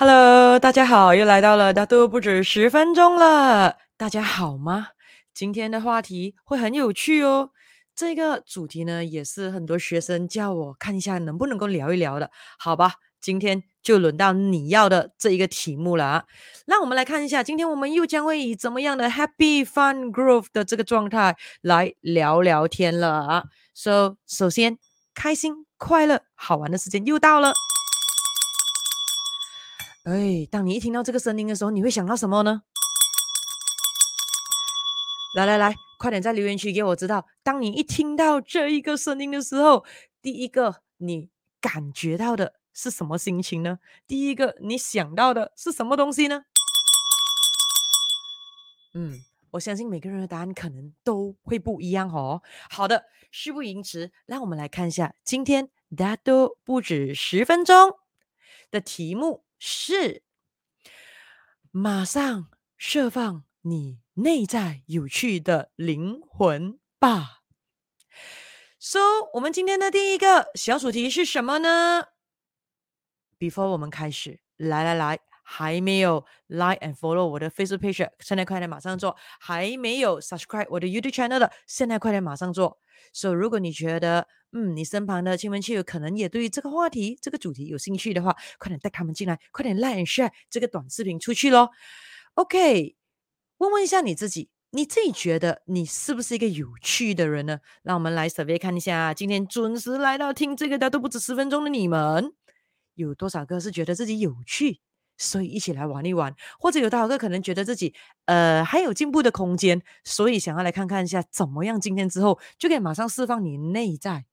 Hello，大家好，又来到了大都不止十分钟了。大家好吗？今天的话题会很有趣哦。这个主题呢，也是很多学生叫我看一下能不能够聊一聊的。好吧，今天就轮到你要的这一个题目了啊。那我们来看一下，今天我们又将会以怎么样的 Happy Fun Growth 的这个状态来聊聊天了啊。So，首先，开心、快乐、好玩的时间又到了。哎，当你一听到这个声音的时候，你会想到什么呢？来来来，快点在留言区给我知道，当你一听到这一个声音的时候，第一个你感觉到的是什么心情呢？第一个你想到的是什么东西呢？嗯，我相信每个人的答案可能都会不一样哦。好的，事不宜迟，让我们来看一下今天大都不止十分钟的题目。是，马上释放你内在有趣的灵魂吧。So，我们今天的第一个小主题是什么呢？Before 我们开始，来来来，还没有 like and follow 我的 Facebook page，现在快点马上做；还没有 subscribe 我的 YouTube channel 的，现在快点马上做。So，如果你觉得，嗯，你身旁的亲朋戚友可能也对这个话题、这个主题有兴趣的话，快点带他们进来，快点 like and share 这个短视频出去咯。OK，问问一下你自己，你自己觉得你是不是一个有趣的人呢？让我们来 survey 看一下，今天准时来到听这个的都不止十分钟的你们，有多少个是觉得自己有趣？所以一起来玩一玩，或者有多少个可能觉得自己呃还有进步的空间，所以想要来看看一下怎么样？今天之后就可以马上释放你内在。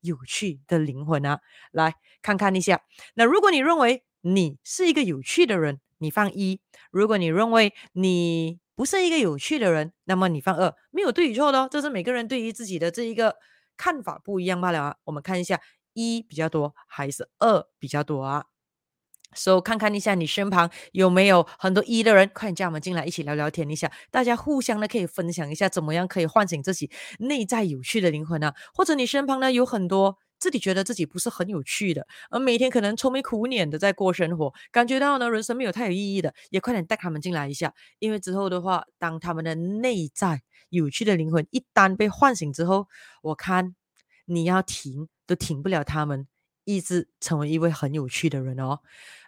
有趣的灵魂啊，来看看一下。那如果你认为你是一个有趣的人，你放一；如果你认为你不是一个有趣的人，那么你放二。没有对与错的哦，这是每个人对于自己的这一个看法不一样罢了啊。我们看一下一比较多还是二比较多啊？So 看看一下你身旁有没有很多一的人，快点叫我们进来一起聊聊天一下，大家互相的可以分享一下怎么样可以唤醒自己内在有趣的灵魂呢、啊？或者你身旁呢有很多自己觉得自己不是很有趣的，而每天可能愁眉苦脸的在过生活，感觉到呢人生没有太有意义的，也快点带他们进来一下，因为之后的话，当他们的内在有趣的灵魂一旦被唤醒之后，我看你要停都停不了他们。意志成为一位很有趣的人哦。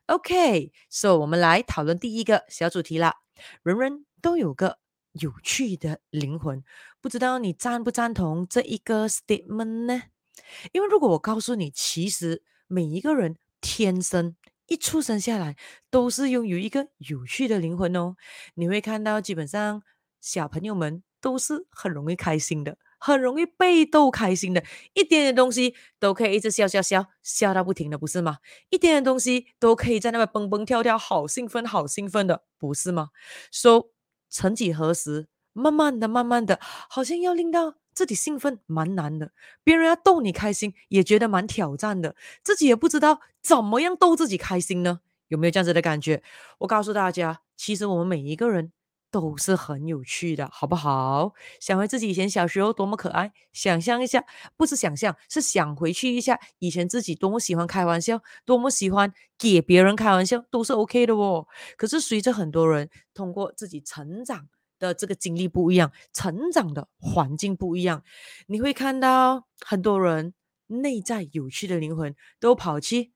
OK，so、我们来讨论第一个小主题啦。人人都有个有趣的灵魂，不知道你赞不赞同这一个 statement 呢？因为如果我告诉你，其实每一个人天生一出生下来都是拥有一个有趣的灵魂哦，你会看到基本上小朋友们都是很容易开心的。很容易被逗开心的，一点点东西都可以一直笑笑笑，笑到不停的，不是吗？一点点东西都可以在那边蹦蹦跳跳，好兴奋，好兴奋的，不是吗？说、so, 曾几何时，慢慢的，慢慢的，好像要令到自己兴奋蛮难的，别人要逗你开心也觉得蛮挑战的，自己也不知道怎么样逗自己开心呢？有没有这样子的感觉？我告诉大家，其实我们每一个人。都是很有趣的，好不好？想回自己以前小时候多么可爱，想象一下，不是想象，是想回去一下以前自己多么喜欢开玩笑，多么喜欢给别人开玩笑，都是 OK 的哦。可是随着很多人通过自己成长的这个经历不一样，成长的环境不一样，你会看到很多人内在有趣的灵魂都跑去。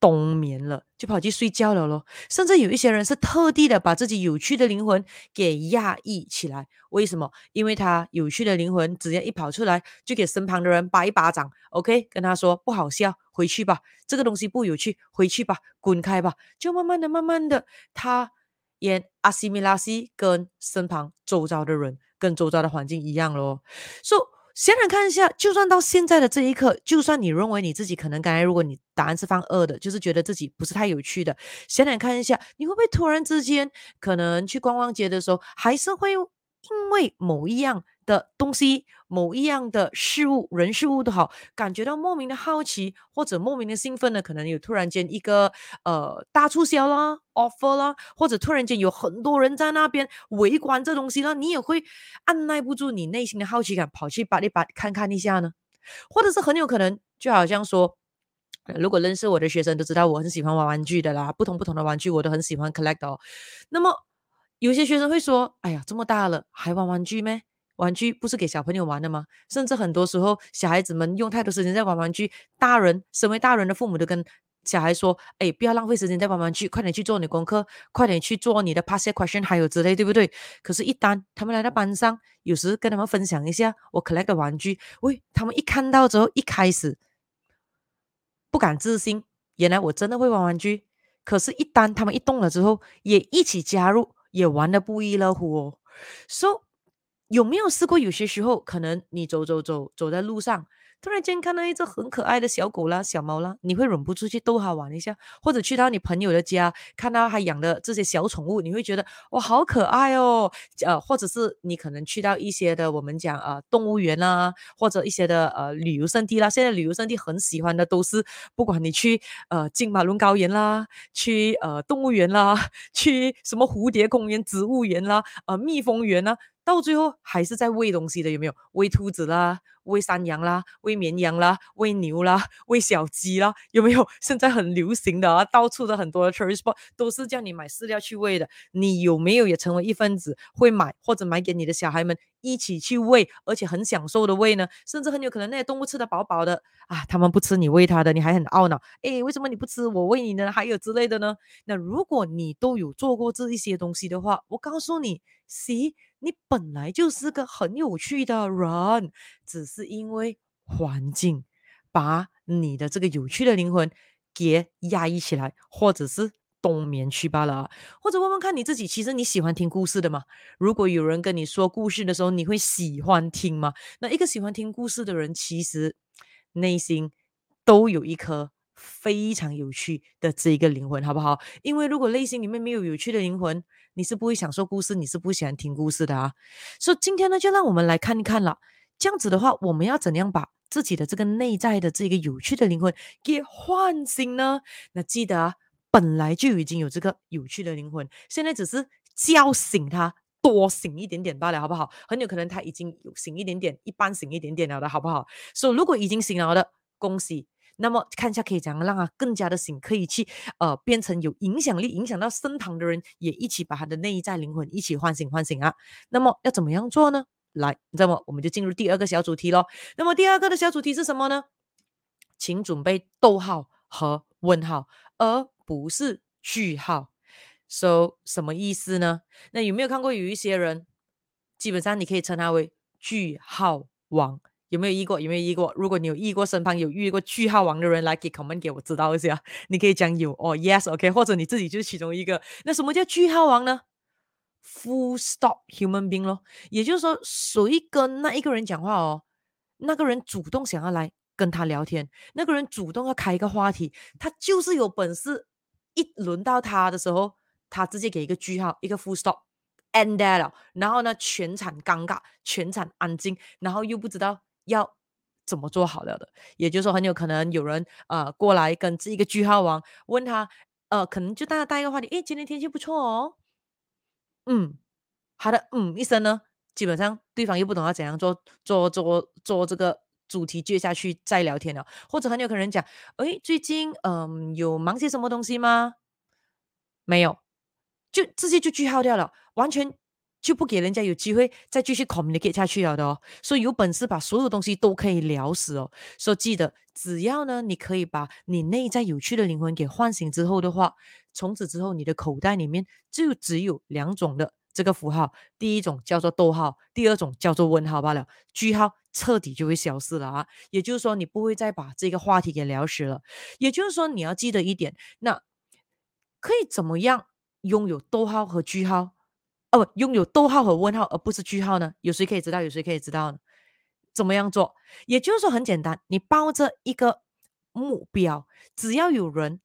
冬眠了，就跑去睡觉了咯。甚至有一些人是特地的把自己有趣的灵魂给压抑起来。为什么？因为他有趣的灵魂只要一跑出来，就给身旁的人巴一巴掌。OK，跟他说不好笑，回去吧。这个东西不有趣，回去吧，滚开吧。就慢慢的、慢慢的，他也阿西米拉西跟身旁周遭的人、跟周遭的环境一样咯。所以。想想看一下，就算到现在的这一刻，就算你认为你自己可能刚才如果你答案是放二的，就是觉得自己不是太有趣的，想想看一下，你会不会突然之间可能去逛逛街的时候，还是会因为某一样的东西、某一样的事物、人事物都好，感觉到莫名的好奇或者莫名的兴奋呢？可能有突然间一个呃大促销啦、offer 啦，或者突然间有很多人在那边围观这东西啦，你也会按捺不住你内心的好奇感，跑去把你把看看一下呢？或者是很有可能，就好像说。如果认识我的学生都知道我很喜欢玩玩具的啦，不同不同的玩具我都很喜欢 collect 哦。那么有些学生会说：“哎呀，这么大了还玩玩具咩？玩具不是给小朋友玩的吗？”甚至很多时候小孩子们用太多时间在玩玩具，大人身为大人的父母都跟小孩说：“哎，不要浪费时间在玩玩具，快点去做你的功课，快点去做你的 past question，还有之类，对不对？”可是，一旦他们来到班上，有时跟他们分享一下我 collect 的玩具，喂，他们一看到之后，一开始。不敢置信，原来我真的会玩玩具。可是，一旦他们一动了之后，也一起加入，也玩得不亦乐乎哦。so, 有没有试过？有些时候，可能你走走走，走在路上。突然间看到一只很可爱的小狗啦、小猫啦，你会忍不住去逗它玩一下，或者去到你朋友的家，看到他养的这些小宠物，你会觉得哇，好可爱哦。呃，或者是你可能去到一些的我们讲呃动物园啦，或者一些的呃旅游胜地啦。现在旅游胜地很喜欢的都是，不管你去呃金马仑高原啦，去呃动物园啦，去什么蝴蝶公园、植物园啦，呃蜜蜂园啦。到最后还是在喂东西的，有没有？喂兔子啦，喂山羊啦，喂绵羊啦，喂牛啦，喂小鸡啦，有没有？现在很流行的啊，到处的很多的 tourist spot 都是叫你买饲料去喂的。你有没有也成为一份子，会买或者买给你的小孩们一起去喂，而且很享受的喂呢？甚至很有可能那些动物吃得饱饱的啊，他们不吃你喂它的，你还很懊恼，诶，为什么你不吃我喂你呢？还有之类的呢？那如果你都有做过这一些东西的话，我告诉你行。你本来就是个很有趣的人，只是因为环境把你的这个有趣的灵魂给压抑起来，或者是冬眠去罢了。或者问问看你自己，其实你喜欢听故事的吗？如果有人跟你说故事的时候，你会喜欢听吗？那一个喜欢听故事的人，其实内心都有一颗非常有趣的这一个灵魂，好不好？因为如果内心里面没有有趣的灵魂，你是不会享受故事，你是不喜欢听故事的啊。所以今天呢，就让我们来看一看了。这样子的话，我们要怎样把自己的这个内在的这个有趣的灵魂给唤醒呢？那记得啊，本来就已经有这个有趣的灵魂，现在只是叫醒他，多醒一点点罢了，好不好？很有可能他已经有醒一点点，一般醒一点点了的，好不好？所以如果已经醒了的，恭喜。那么看一下可以怎样让他更加的醒，可以去呃变成有影响力，影响到身旁的人，也一起把他的内在灵魂一起唤醒唤醒啊。那么要怎么样做呢？来，那么我们就进入第二个小主题喽。那么第二个的小主题是什么呢？请准备逗号和问号，而不是句号。So 什么意思呢？那有没有看过有一些人，基本上你可以称他为句号王。有没有遇过？有没有遇过？如果你有遇过，身旁有遇过句号王的人，来给 comment 给我知道一下。你可以讲有哦，yes，OK，或者你自己就是其中一个。那什么叫句号王呢？Full stop human being 咯，也就是说，谁跟那一个人讲话哦，那个人主动想要来跟他聊天，那个人主动要开一个话题，他就是有本事。一轮到他的时候，他直接给一个句号，一个 full stop，end there 了。然后呢，全场尴尬，全场安静，然后又不知道。要怎么做好了的？也就是说，很有可能有人呃过来跟这一个句号王问他，呃，可能就大家带一个话题，诶，今天天气不错哦，嗯，好的，嗯，一声呢，基本上对方又不懂要怎样做，做做做这个主题接下去再聊天了，或者很有可能讲，诶，最近嗯、有忙些什么东西吗？没有，就直接就句号掉了，完全。就不给人家有机会再继续 communicate 下去了的哦，所以有本事把所有东西都可以聊死哦。所以记得，只要呢，你可以把你内在有趣的灵魂给唤醒之后的话，从此之后你的口袋里面就只有两种的这个符号，第一种叫做逗号，第二种叫做问号罢了，句号彻底就会消失了啊。也就是说，你不会再把这个话题给聊死了。也就是说，你要记得一点，那可以怎么样拥有逗号和句号？哦，拥有逗号和问号，而不是句号呢？有谁可以知道？有谁可以知道呢？怎么样做？也就是说很简单，你抱着一个目标，只要有人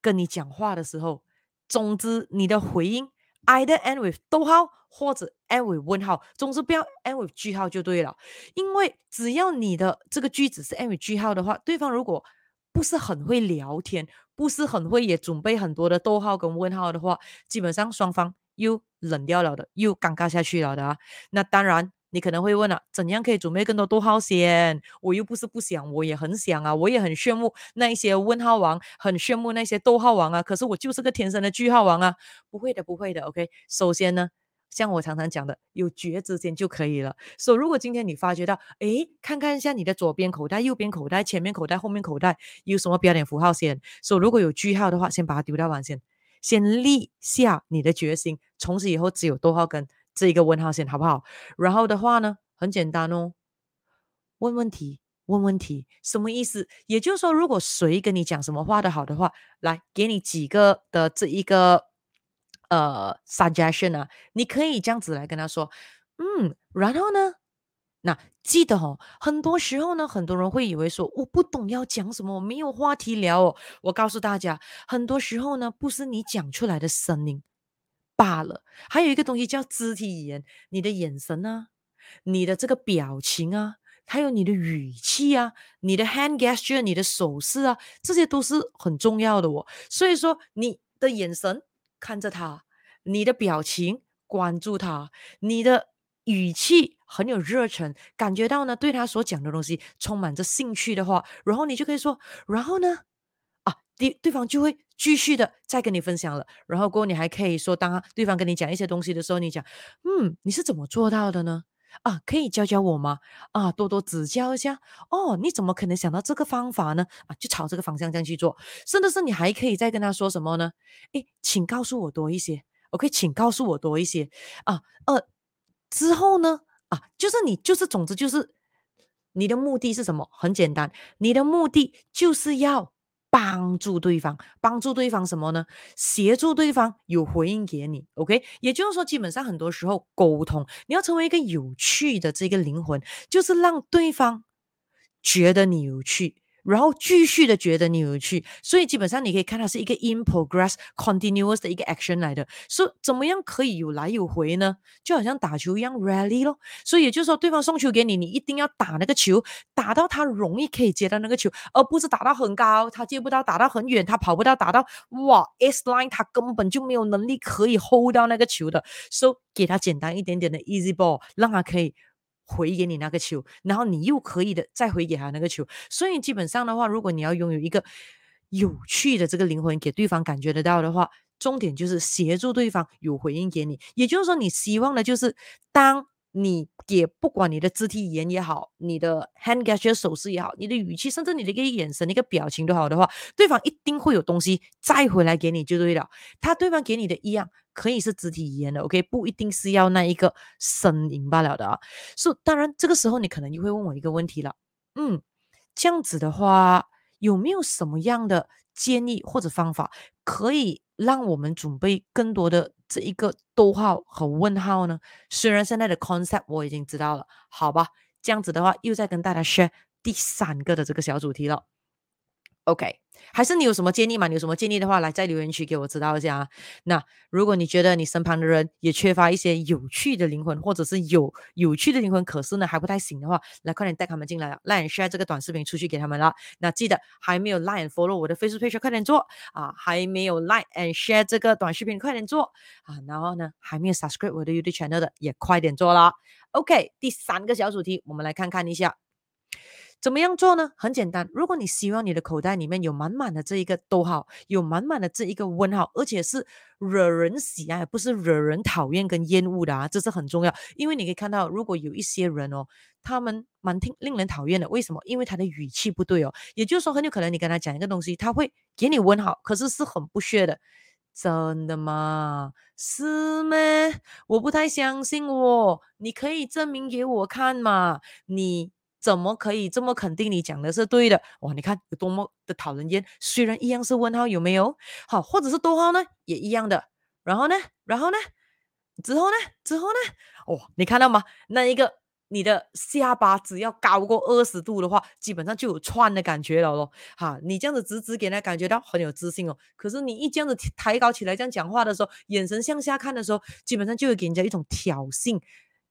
跟你讲话的时候，总之你的回应 either end with 逗号或者 end with 问号，总之不要 end with 句号就对了。因为只要你的这个句子是 end with 句号的话，对方如果不是很会聊天，不是很会也准备很多的逗号跟问号的话，基本上双方。又冷掉了的，又尴尬下去了的啊！那当然，你可能会问了、怎样可以准备更多逗号先？我又不是不想，我也很想啊，我也很羡慕那一些问号王，很羡慕那些逗号王啊。可是我就是个天生的句号王啊！不会的，不会的。OK，首先呢，像我常常讲的，有觉之间就可以了。所以如果今天你发觉到，诶，看看一下你的左边口袋、右边口袋、前面口袋、后面口袋有什么标点符号先。所以如果有句号的话，先把它丢掉完先，先立下你的决心，从此以后只有逗号跟。这一个问号线好不好？然后的话呢，很简单哦，问问题，问问题，什么意思？也就是说，如果谁跟你讲什么话的好的话，来给你几个的这一个呃 suggestion 啊，你可以这样子来跟他说，嗯，然后呢，那记得哦，很多时候呢，很多人会以为说我不懂要讲什么，我没有话题聊哦。我告诉大家，很多时候呢，不是你讲出来的声音。罢了，还有一个东西叫肢体语言，你的眼神啊，你的这个表情啊，还有你的语气啊，你的 hand gesture，你的手势啊，这些都是很重要的哦。所以说，你的眼神看着他，你的表情关注他，你的语气很有热忱，感觉到呢对他所讲的东西充满着兴趣的话，然后你就可以说，然后呢？啊对，对方就会继续的再跟你分享了，然后过后你还可以说，当对方跟你讲一些东西的时候，你讲，嗯，你是怎么做到的呢？啊，可以教教我吗？啊，多多指教一下。哦，你怎么可能想到这个方法呢？啊，就朝这个方向这样去做。甚至是你还可以再跟他说什么呢？诶，请告诉我多一些。OK，请告诉我多一些。啊，呃，之后呢？啊，就是你，就是总之就是你的目的是什么？很简单，你的目的就是要。帮助对方，帮助对方什么呢？协助对方有回应给你，OK？也就是说，基本上很多时候沟通，你要成为一个有趣的这个灵魂，就是让对方觉得你有趣。然后继续的觉得你有趣，所以基本上你可以看它是一个 in progress continuous 的一个 action 来的。所以怎么样可以有来有回呢？就好像打球一样 rally 咯。所以也就是说，对方送球给你，你一定要打那个球，打到他容易可以接到那个球，而不是打到很高他接不到，打到很远他跑不到，打到哇 S line 他根本就没有能力可以 hold 到那个球的。所以给他简单一点点的 easy ball，让他可以。回给你那个球，然后你又可以的再回给他那个球，所以基本上的话，如果你要拥有一个有趣的这个灵魂，给对方感觉得到的话，重点就是协助对方有回应给你，也就是说，你希望的就是当。你给不管你的肢体语言也好，你的 hand gesture 手势也好，你的语气，甚至你的一个眼神、一个表情都好的话，对方一定会有东西再回来给你就对了。他对方给你的一样可以是肢体语言的，OK，不一定是要那一个声音罢了的啊。所以当然这个时候你可能就会问我一个问题了，嗯，这样子的话有没有什么样的建议或者方法可以？让我们准备更多的这一个逗号和问号呢？虽然现在的 concept 我已经知道了，好吧，这样子的话又再跟大家 share 第三个的这个小主题了。OK，还是你有什么建议吗？你有什么建议的话，来在留言区给我知道一下啊。那如果你觉得你身旁的人也缺乏一些有趣的灵魂，或者是有有趣的灵魂，可是呢还不太行的话，来快点带他们进来了，like share 这个短视频出去给他们了。那记得还没有 like follow 我的 Facebook page，快点做啊！还没有 like and share 这个短视频，快点做啊！然后呢，还没有 subscribe 我的 YouTube channel 的，也快点做啦。OK，第三个小主题，我们来看看一下。怎么样做呢？很简单，如果你希望你的口袋里面有满满的这一个逗号，有满满的这一个问号，而且是惹人喜爱，不是惹人讨厌跟厌恶的啊，这是很重要。因为你可以看到，如果有一些人哦，他们蛮听令人讨厌的，为什么？因为他的语气不对哦。也就是说，很有可能你跟他讲一个东西，他会给你问号，可是是很不屑的。真的吗？是吗？我不太相信我，你可以证明给我看嘛？你。怎么可以这么肯定你讲的是对的？哇，你看有多么的讨人厌！虽然一样是问号，有没有？好，或者是逗号呢，也一样的。然后呢，然后呢，之后呢，之后呢？哇，你看到吗？那一个你的下巴只要高过二十度的话，基本上就有串的感觉了咯。哈，你这样子直直给人感觉到很有自信哦。可是你一这样子抬高起来这样讲话的时候，眼神向下看的时候，基本上就会给人家一种挑衅。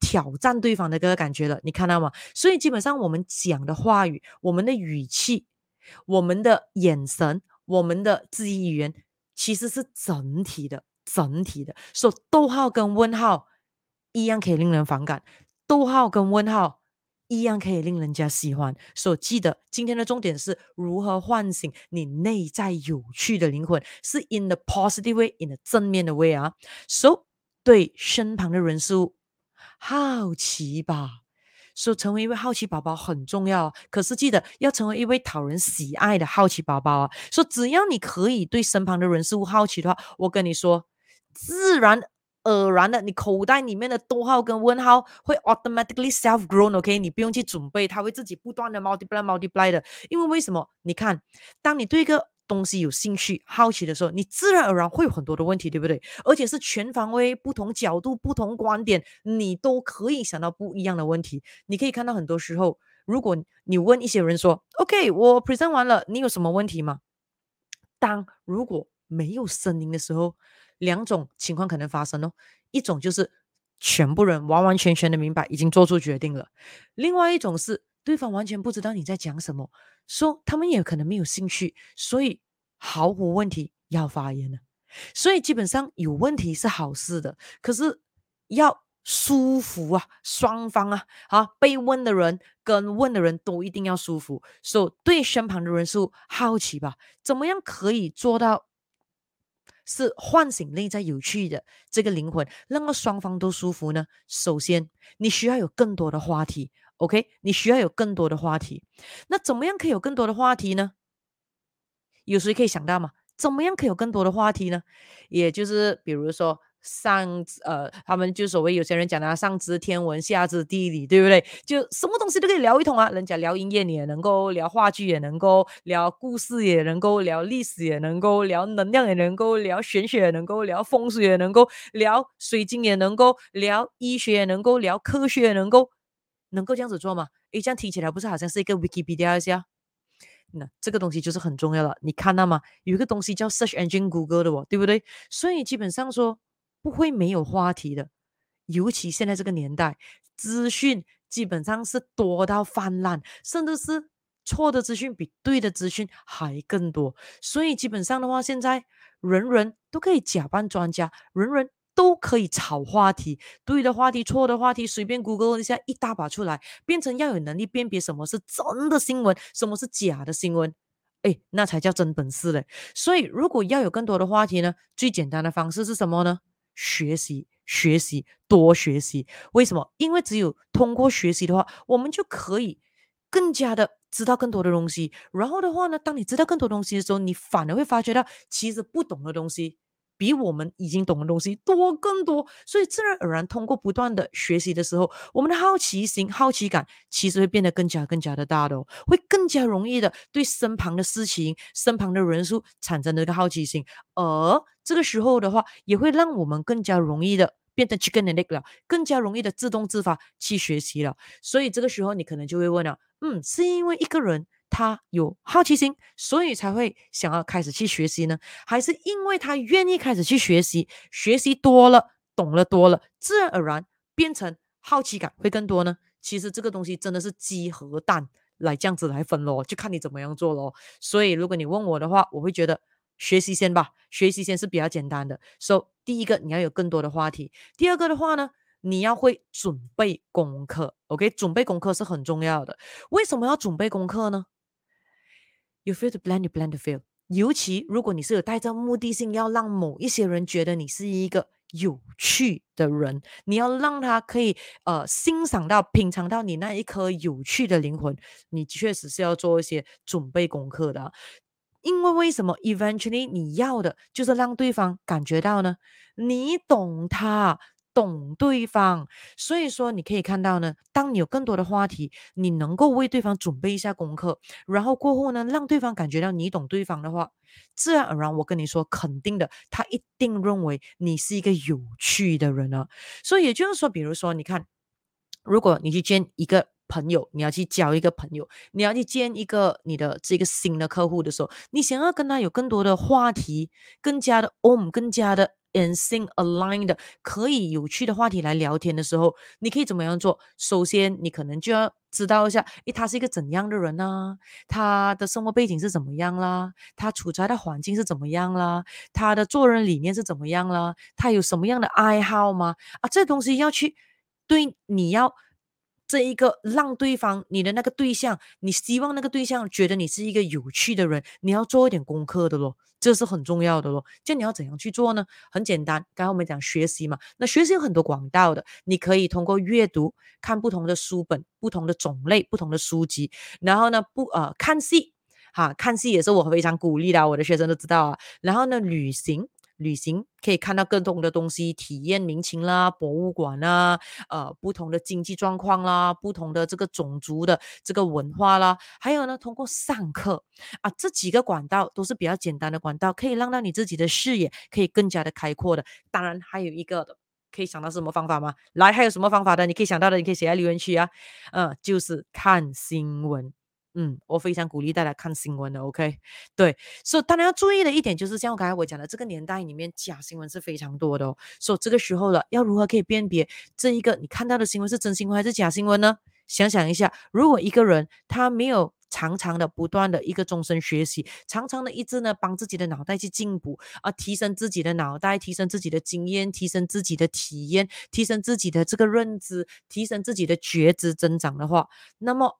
挑战对方的这个感觉了，你看到吗？所以基本上我们讲的话语、我们的语气、我们的眼神、我们的肢体语言，其实是整体的、整体的。所以逗号跟问号一样可以令人反感，逗号跟问号一样可以令人家喜欢。所以记得今天的重点是如何唤醒你内在有趣的灵魂，是 in the positive way，in the 正面的 way 啊。So 对身旁的人事物好奇吧。说成为一位好奇宝宝很重要，可是记得要成为一位讨人喜爱的好奇宝宝啊！说只要你可以对身旁的人事物好奇的话，我跟你说，自然而然的，你口袋里面的逗号跟问号会 automatically self grown，OK？你不用去准备，它会自己不断的 multiply multiply 的。因为为什么？你看，当你对一个东西有兴趣、好奇的时候，你自然而然会有很多的问题，对不对？而且是全方位、不同角度、不同观点，你都可以想到不一样的问题。你可以看到很多时候，如果你问一些人说：“OK，我 present 完了，你有什么问题吗？”当如果没有声音的时候，两种情况可能发生哦。一种就是全部人完完全全的明白，已经做出决定了；另外一种是对方完全不知道你在讲什么。说他们也可能没有兴趣，所以毫无问题要发言了。所以基本上有问题是好事的，可是要舒服啊，双方啊，啊，被问的人跟问的人都一定要舒服。所以对身旁的人是好奇吧？怎么样可以做到是唤醒内在有趣的这个灵魂，让个双方都舒服呢？首先，你需要有更多的话题。OK，你需要有更多的话题。那怎么样可以有更多的话题呢？有谁可以想到吗？怎么样可以有更多的话题呢？也就是比如说上呃，他们就所谓有些人讲的上知天文下知地理，对不对？就什么东西都可以聊一通啊。人家聊音乐，你也能够聊话剧，也能够聊故事，也能够聊历史，也能够聊能量，也能够聊玄学，也能够聊风水，也能够聊水晶，也能够聊医学，也能够聊科学，也能够。能够这样子做吗？诶，这样听起来不是好像是一个 Wikipedia 一下？那这个东西就是很重要了。你看到吗？有一个东西叫 Search Engine Google 的哦，对不对？所以基本上说不会没有话题的。尤其现在这个年代，资讯基本上是多到泛滥，甚至是错的资讯比对的资讯还更多。所以基本上的话，现在人人都可以假扮专家，人人。都可以炒话题，对的话题、错的话题，随便 Google 一下，一大把出来，变成要有能力辨别什么是真的新闻，什么是假的新闻，哎，那才叫真本事嘞。所以，如果要有更多的话题呢，最简单的方式是什么呢？学习，学习，多学习。为什么？因为只有通过学习的话，我们就可以更加的知道更多的东西。然后的话呢，当你知道更多东西的时候，你反而会发觉到其实不懂的东西。比我们已经懂的东西多更多，所以自然而然通过不断的学习的时候，我们的好奇心、好奇感其实会变得更加更加的大的哦，会更加容易的对身旁的事情、身旁的人数产生这个好奇心，而这个时候的话，也会让我们更加容易的变得 chicken and egg 了，更加容易的自动自发去学习了。所以这个时候你可能就会问了，嗯，是因为一个人？他有好奇心，所以才会想要开始去学习呢？还是因为他愿意开始去学习，学习多了，懂了多了，自然而然变成好奇感会更多呢？其实这个东西真的是鸡和蛋来这样子来分咯，就看你怎么样做咯。所以如果你问我的话，我会觉得学习先吧，学习先是比较简单的。所以第一个你要有更多的话题，第二个的话呢，你要会准备功课。OK，准备功课是很重要的。为什么要准备功课呢？You fail to plan, you plan to fail。尤其如果你是有带着目的性，要让某一些人觉得你是一个有趣的人，你要让他可以呃欣赏到、品尝到你那一颗有趣的灵魂，你确实是要做一些准备功课的。因为为什么？Eventually，你要的就是让对方感觉到呢，你懂他。懂对方，所以说你可以看到呢，当你有更多的话题，你能够为对方准备一下功课，然后过后呢，让对方感觉到你懂对方的话，自然而然，我跟你说，肯定的，他一定认为你是一个有趣的人啊。所以也就是说，比如说，你看，如果你去见一个朋友，你要去交一个朋友，你要去见一个你的这个新的客户的时候，你想要跟他有更多的话题，更加的 on，更加的。In sync aligned 可以有趣的话题来聊天的时候，你可以怎么样做？首先，你可能就要知道一下，诶，他是一个怎样的人呢？他的生活背景是怎么样啦？他处在的环境是怎么样啦？他的做人理念是怎么样啦？他有什么样的爱好吗？啊，这东西要去对你要这一个让对方你的那个对象，你希望那个对象觉得你是一个有趣的人，你要做一点功课的咯，这是很重要的咯。这你要怎样去做呢？很简单，刚刚我们讲学习嘛，那学习有很多管道的，你可以通过阅读，看不同的书本，不同的种类，不同的书籍，然后呢，不呃看戏，哈，看戏也是我非常鼓励的，我的学生都知道啊。然后呢，旅行。旅行可以看到更多的东西，体验民情啦，博物馆啦，呃，不同的经济状况啦，不同的这个种族的这个文化啦，还有呢，通过上课啊，这几个管道都是比较简单的管道，可以让到你自己的视野可以更加的开阔的。当然，还有一个的，可以想到什么方法吗？来，还有什么方法的？你可以想到的，你可以写在留言区啊。嗯、呃，就是看新闻。嗯，我非常鼓励大家看新闻的，OK？对，所以当然要注意的一点就是，像刚才我讲的，这个年代里面假新闻是非常多的哦。所以这个时候了，要如何可以辨别这一个你看到的新闻是真新闻还是假新闻呢？想想一下，如果一个人他没有常常的不断的一个终身学习，常常的一直呢帮自己的脑袋去进步啊，提升自己的脑袋，提升自己的经验，提升自己的体验，提升自己的这个认知，提升自己的觉知增长的话，那么。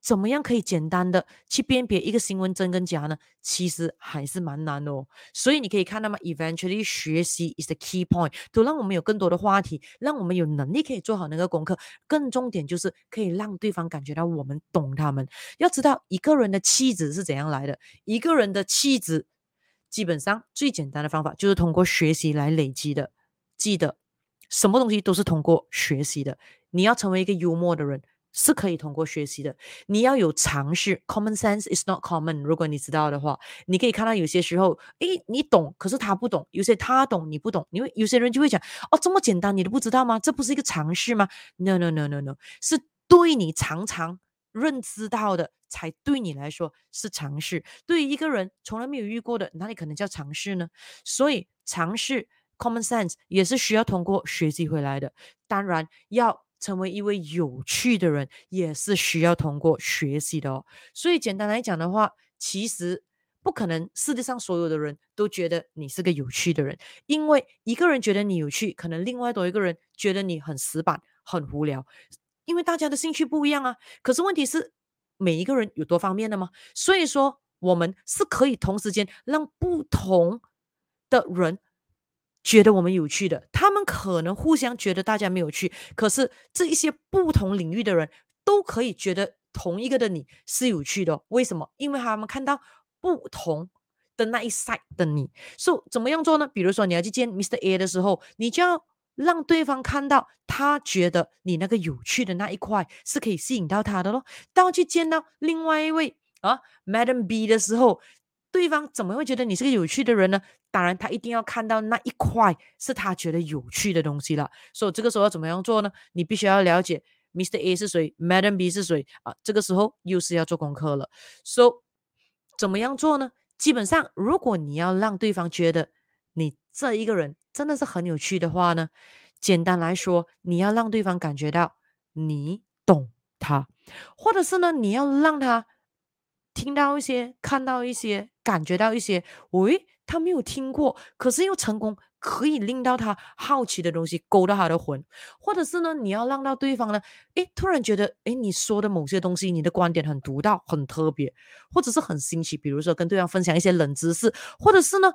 怎么样可以简单的去辨别一个新闻真跟假呢？其实还是蛮难的哦。所以你可以看到吗？Eventually，学习 is the key point，都让我们有更多的话题，让我们有能力可以做好那个功课。更重点就是可以让对方感觉到我们懂他们。要知道一个人的气质是怎样来的，一个人的气质基本上最简单的方法就是通过学习来累积的。记得，什么东西都是通过学习的。你要成为一个幽默的人。是可以通过学习的，你要有尝试。Common sense is not common。如果你知道的话，你可以看到有些时候，诶，你懂，可是他不懂；有些他懂，你不懂。因为有些人就会讲，哦，这么简单，你都不知道吗？这不是一个常识吗？No no no no no，是对你常常认知到的，才对你来说是常识。对于一个人从来没有遇过的，哪里可能叫尝试呢？所以尝试 common sense 也是需要通过学习回来的。当然要。成为一位有趣的人，也是需要通过学习的哦。所以简单来讲的话，其实不可能世界上所有的人都觉得你是个有趣的人，因为一个人觉得你有趣，可能另外多一个人觉得你很死板、很无聊，因为大家的兴趣不一样啊。可是问题是，每一个人有多方面的吗？所以说，我们是可以同时间让不同的人。觉得我们有趣的，他们可能互相觉得大家没有趣，可是这一些不同领域的人都可以觉得同一个的你是有趣的。为什么？因为他们看到不同的那一 side 的你。所以怎么样做呢？比如说你要去见 Mr. A 的时候，你就要让对方看到他觉得你那个有趣的那一块是可以吸引到他的咯。当去见到另外一位啊 Madam B 的时候。对方怎么会觉得你是个有趣的人呢？当然，他一定要看到那一块是他觉得有趣的东西了。所以这个时候要怎么样做呢？你必须要了解 Mr. A 是谁，Madam B 是谁啊？这个时候又是要做功课了。So，怎么样做呢？基本上，如果你要让对方觉得你这一个人真的是很有趣的话呢，简单来说，你要让对方感觉到你懂他，或者是呢，你要让他。听到一些，看到一些，感觉到一些，喂，他没有听过，可是又成功可以令到他好奇的东西勾到他的魂，或者是呢，你要让到对方呢，诶，突然觉得，诶，你说的某些东西，你的观点很独到，很特别，或者是很新奇，比如说跟对方分享一些冷知识，或者是呢，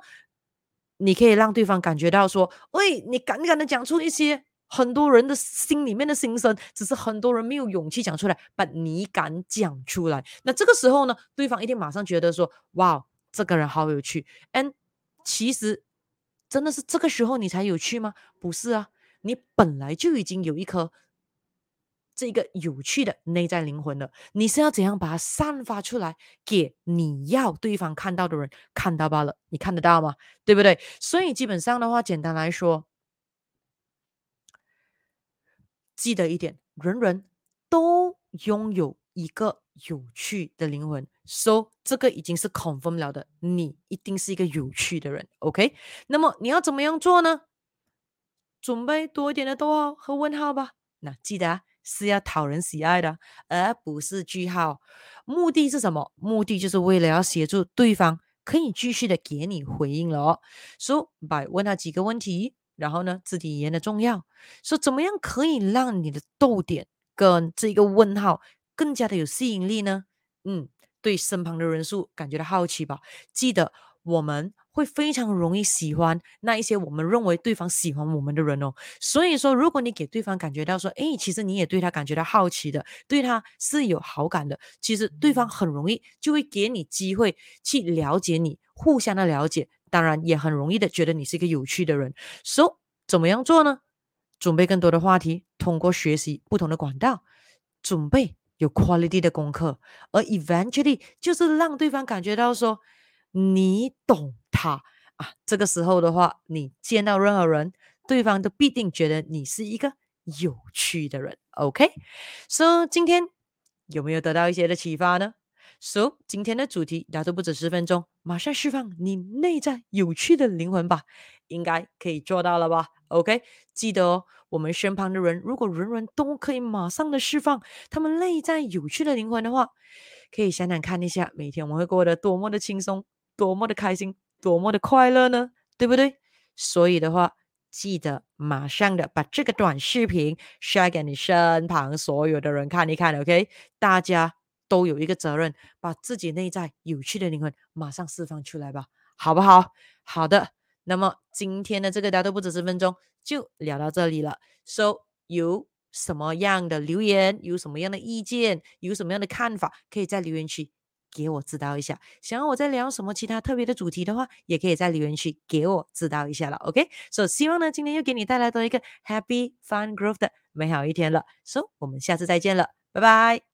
你可以让对方感觉到说，喂，你敢敢的讲出一些。很多人的心里面的心声，只是很多人没有勇气讲出来，把你敢讲出来。那这个时候呢，对方一定马上觉得说：“哇，这个人好有趣。”嗯，其实真的是这个时候你才有趣吗？不是啊，你本来就已经有一颗这个有趣的内在灵魂了。你是要怎样把它散发出来，给你要对方看到的人看到罢了。你看得到吗？对不对？所以基本上的话，简单来说。记得一点，人人都拥有一个有趣的灵魂，so 这个已经是 confirm 了的，你一定是一个有趣的人，OK？那么你要怎么样做呢？准备多一点的逗号和问号吧。那记得啊，是要讨人喜爱的，而不是句号。目的是什么？目的就是为了要协助对方可以继续的给你回应了哦。So by 问他几个问题。然后呢，肢体语言的重要，说怎么样可以让你的逗点跟这个问号更加的有吸引力呢？嗯，对身旁的人数感觉到好奇吧？记得我们会非常容易喜欢那一些我们认为对方喜欢我们的人哦。所以说，如果你给对方感觉到说，哎，其实你也对他感觉到好奇的，对他是有好感的，其实对方很容易就会给你机会去了解你，互相的了解，当然也很容易的觉得你是一个有趣的人。So，怎么样做呢？准备更多的话题，通过学习不同的管道，准备。有 quality 的功课，而 eventually 就是让对方感觉到说你懂他啊。这个时候的话，你见到任何人，对方都必定觉得你是一个有趣的人。OK，so 今天有没有得到一些的启发呢？So 今天的主题，大家都不止十分钟，马上释放你内在有趣的灵魂吧，应该可以做到了吧？OK，记得哦，我们身旁的人，如果人人都可以马上的释放他们内在有趣的灵魂的话，可以想想看一下，每天我们会过得多么的轻松，多么的开心，多么的快乐呢？对不对？所以的话，记得马上的把这个短视频 share 给你身旁所有的人看一看。OK，大家都有一个责任，把自己内在有趣的灵魂马上释放出来吧，好不好？好的。那么今天的这个大都不止十分钟，就聊到这里了。So 有什么样的留言，有什么样的意见，有什么样的看法，可以在留言区给我知道一下。想要我再聊什么其他特别的主题的话，也可以在留言区给我知道一下了。OK，So 希望呢今天又给你带来多一个 Happy Fun Growth 的美好一天了。So 我们下次再见了，拜拜。